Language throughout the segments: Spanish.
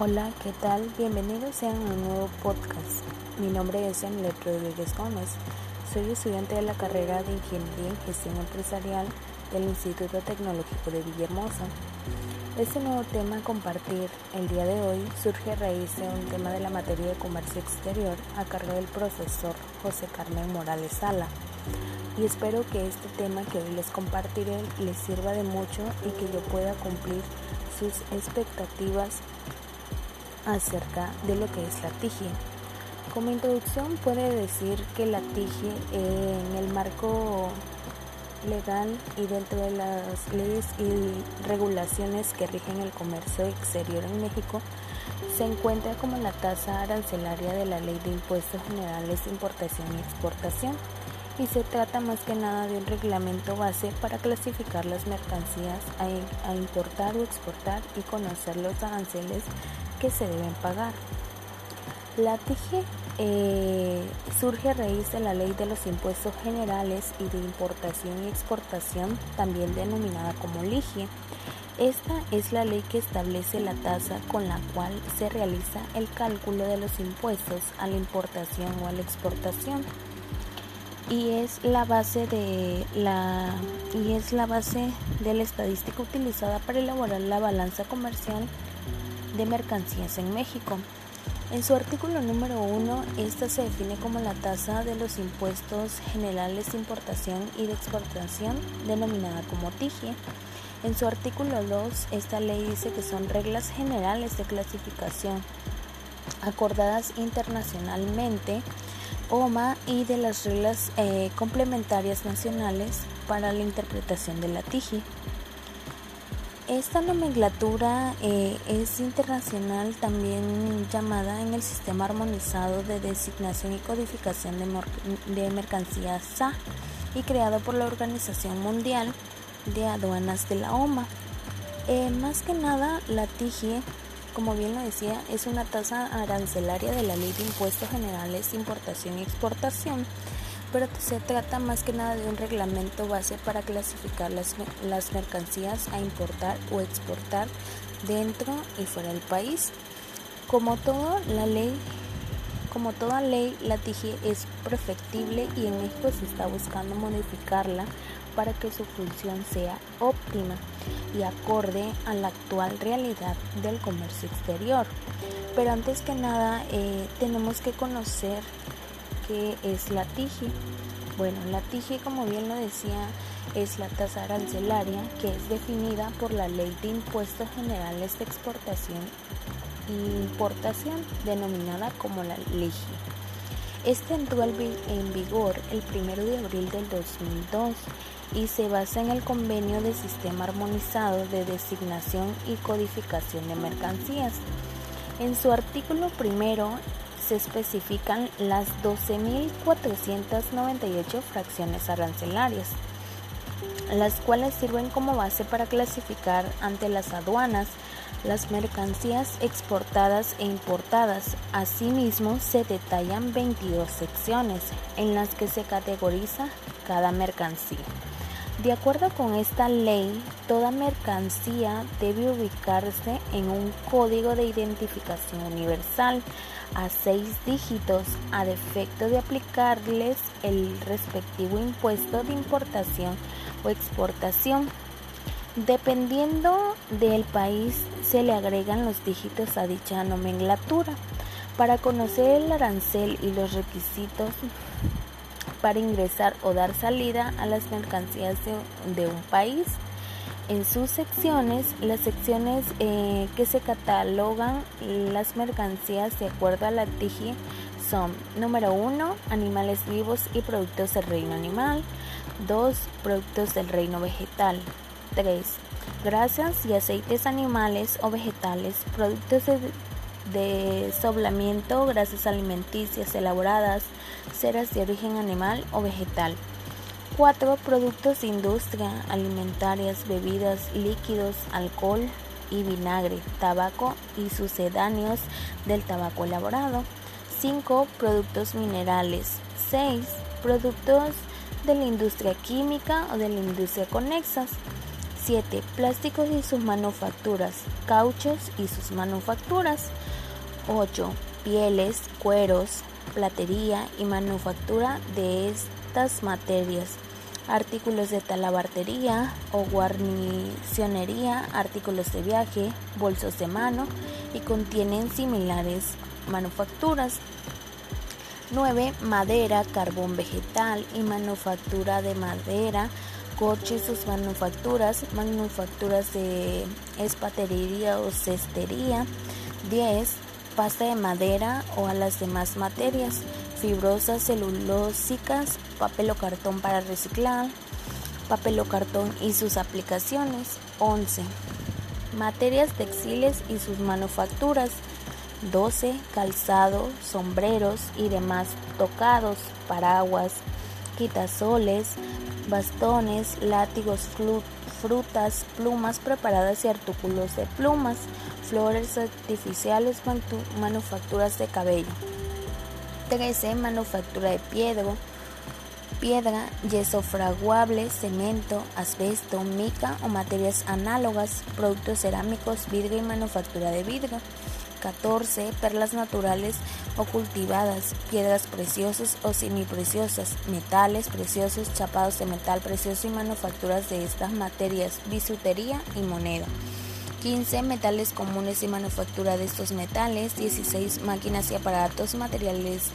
Hola, ¿qué tal? Bienvenidos sean a un nuevo podcast. Mi nombre es Emilet Rodríguez Gómez. Soy estudiante de la carrera de Ingeniería en Gestión Empresarial del Instituto Tecnológico de Villahermosa. Este nuevo tema a compartir el día de hoy surge a raíz de un tema de la materia de comercio exterior a cargo del profesor José Carmen Morales Sala. Y espero que este tema que hoy les compartiré les sirva de mucho y que yo pueda cumplir sus expectativas acerca de lo que es la TIGIE. Como introducción puede decir que la TIGIE en el marco legal y dentro de las leyes y regulaciones que rigen el comercio exterior en México se encuentra como la tasa arancelaria de la Ley de Impuestos Generales de Importación y Exportación y se trata más que nada de un reglamento base para clasificar las mercancías a, importar o exportar y conocer los aranceles que se deben pagar. La TIGE eh, surge a raíz de la Ley de los Impuestos Generales y de Importación y Exportación, también denominada como LIGIE. Esta es la ley que establece la tasa con la cual se realiza el cálculo de los impuestos a la importación o a la exportación y es la base de la y es la base de la estadística utilizada para elaborar la balanza comercial de mercancías en México. En su artículo número 1, esta se define como la tasa de los impuestos generales de importación y de exportación, denominada como TIGIE. En su artículo 2, esta ley dice que son reglas generales de clasificación acordadas internacionalmente OMA y de las reglas eh, complementarias nacionales para la interpretación de la TIGI. Esta nomenclatura eh, es internacional también llamada en el Sistema Armonizado de Designación y Codificación de, Mercancías SA y creado por la Organización Mundial de Aduanas de la OMA. Eh, más que nada, la TIGI como bien lo decía, es una tasa arancelaria de la Ley de Impuestos Generales Importación y Exportación, pero se trata más que nada de un reglamento base para clasificar las, las mercancías a importar o exportar dentro y fuera del país. Como todo, la ley como toda ley, la TIGE es perfectible y en México se está buscando modificarla para que su función sea óptima y acorde a la actual realidad del comercio exterior. Pero antes que nada eh, tenemos que conocer es la TIGI. Bueno, la TIGI como bien lo decía es la tasa arancelaria que es definida por la Ley de Impuestos Generales de Exportación e Importación denominada como la LIGI. Este entró en vigor el 1 de abril del 2002 y se basa en el convenio de sistema armonizado de designación y codificación de mercancías. En su artículo primero se especifican las 12.498 fracciones arancelarias, las cuales sirven como base para clasificar ante las aduanas las mercancías exportadas e importadas. Asimismo, se detallan 22 secciones en las que se categoriza cada mercancía. De acuerdo con esta ley, toda mercancía debe ubicarse en un código de identificación universal a seis dígitos a defecto de aplicarles el respectivo impuesto de importación o exportación. Dependiendo del país, se le agregan los dígitos a dicha nomenclatura. Para conocer el arancel y los requisitos para ingresar o dar salida a las mercancías de, un país. En sus secciones, las secciones eh, que se catalogan las mercancías de acuerdo a la TIGI son número 1, animales vivos y productos del reino animal, 2, productos del reino vegetal, 3, grasas y aceites animales o vegetales, productos de, de soblamiento, grasas alimenticias elaboradas, ceras de origen animal o vegetal. 4. Productos de industria, alimentarias, bebidas, líquidos, alcohol y vinagre, tabaco y sucedáneos del tabaco elaborado. 5. Productos minerales. 6. Productos de la industria química o de la industria conexas. 7. Plásticos y sus manufacturas, cauchos y sus manufacturas. 8. Pieles, cueros, platería y manufactura de estas materias. Artículos de talabartería o guarnicionería, artículos de viaje, bolsos de mano y contienen similares manufacturas. 9. Madera, carbón vegetal y manufactura de madera, coches, sus manufacturas, manufacturas de espatería o cestería. 10. Pasta de madera o a las demás materias, fibrosas, celulósicas, papel o cartón para reciclar, papel o cartón y sus aplicaciones. 11. Materias textiles y sus manufacturas. 12. Calzado, sombreros y demás tocados, paraguas, quitasoles, bastones, látigos, frutas, plumas preparadas y artículos de plumas, flores artificiales, manufacturas de cabello. 13. Manufactura de piedra, piedra, yeso fraguable, cemento, asbesto, mica o materias análogas, productos cerámicos, vidrio y manufactura de vidrio. 14. Perlas naturales o cultivadas, piedras preciosas o semipreciosas, metales preciosos, chapados de metal precioso y manufacturas de estas materias, bisutería y moneda. 15 metales comunes y manufactura de estos metales, 16 máquinas y aparatos, materiales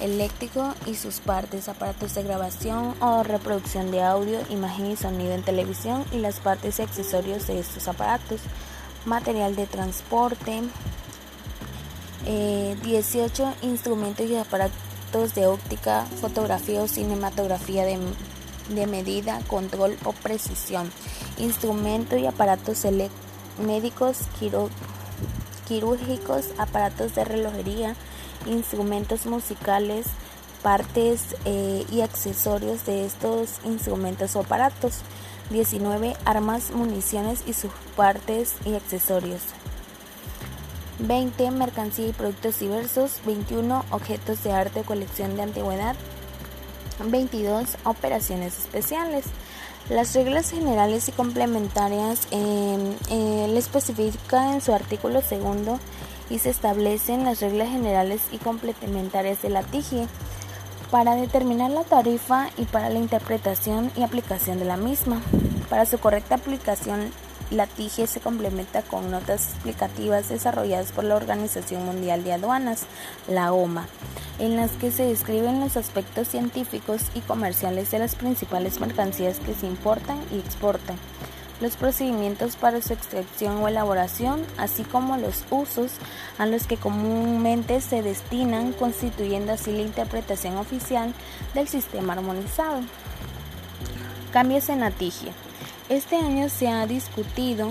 eléctricos y sus partes, aparatos de grabación o reproducción de audio, imagen y sonido en televisión y las partes y accesorios de estos aparatos, material de transporte, 18 eh, instrumentos y aparatos de óptica, fotografía o cinematografía de, de medida, control o precisión, instrumentos y aparatos médicos, quirúrgicos, aparatos de relojería, instrumentos musicales, partes eh, y accesorios de estos instrumentos o aparatos. 19 armas, municiones y sus partes y accesorios. 20 mercancía y productos diversos, 21 objetos de arte o colección de antigüedad, 22 operaciones especiales. Las reglas generales y complementarias eh, eh, le especifica en su artículo segundo y se establecen las reglas generales y complementarias de la TIGIE para determinar la tarifa y para la interpretación y aplicación de la misma. Para su correcta aplicación, la TIGE se complementa con notas explicativas desarrolladas por la Organización Mundial de Aduanas, la OMA, en las que se describen los aspectos científicos y comerciales de las principales mercancías que se importan y exportan, los procedimientos para su extracción o elaboración, así como los usos a los que comúnmente se destinan, constituyendo así la interpretación oficial del sistema armonizado. Cambios en la TIGE. Este año se ha discutido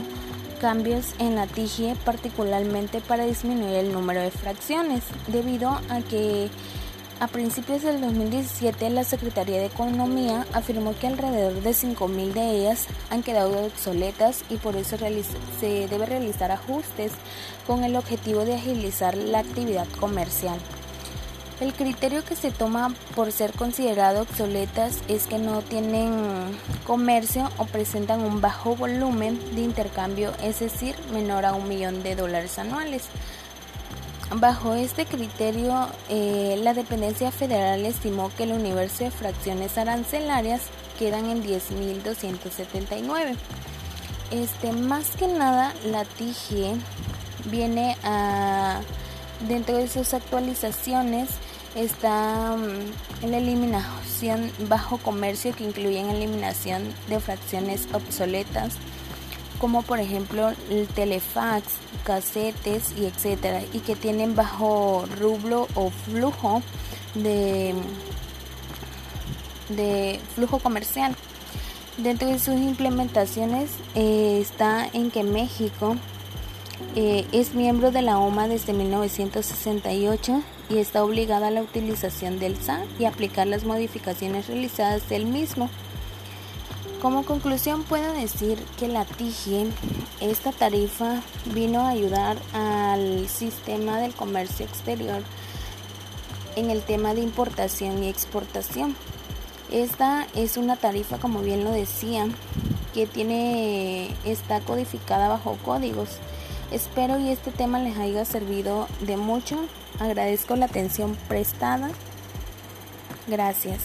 cambios en la TIGIE particularmente para disminuir el número de fracciones, debido a que a principios del 2017 la Secretaría de Economía afirmó que alrededor de 5.000 de ellas han quedado obsoletas y por eso se debe realizar ajustes con el objetivo de agilizar la actividad comercial. El criterio que se toma por ser considerado obsoletas es que no tienen comercio o presentan un bajo volumen de intercambio, es decir, menor a un millón de dólares anuales. Bajo este criterio, eh, la dependencia federal estimó que el universo de fracciones arancelarias quedan en 10.279. Este, más que nada, la TIGE viene a, dentro de sus actualizaciones, está mm, en la eliminación bajo comercio que incluyen eliminación de fracciones obsoletas como por ejemplo el telefax, casetes y etcétera y que tienen bajo rublo o flujo de, de flujo comercial. Dentro de sus implementaciones eh, está en que México eh, es miembro de la OMA desde 1968 y está obligada a la utilización del SA y aplicar las modificaciones realizadas del mismo. Como conclusión puedo decir que la TIGIE, esta tarifa vino a ayudar al sistema del comercio exterior en el tema de importación y exportación. Esta es una tarifa, como bien lo decía, que tiene está codificada bajo códigos. Espero y este tema les haya servido de mucho. Agradezco la atención prestada. Gracias.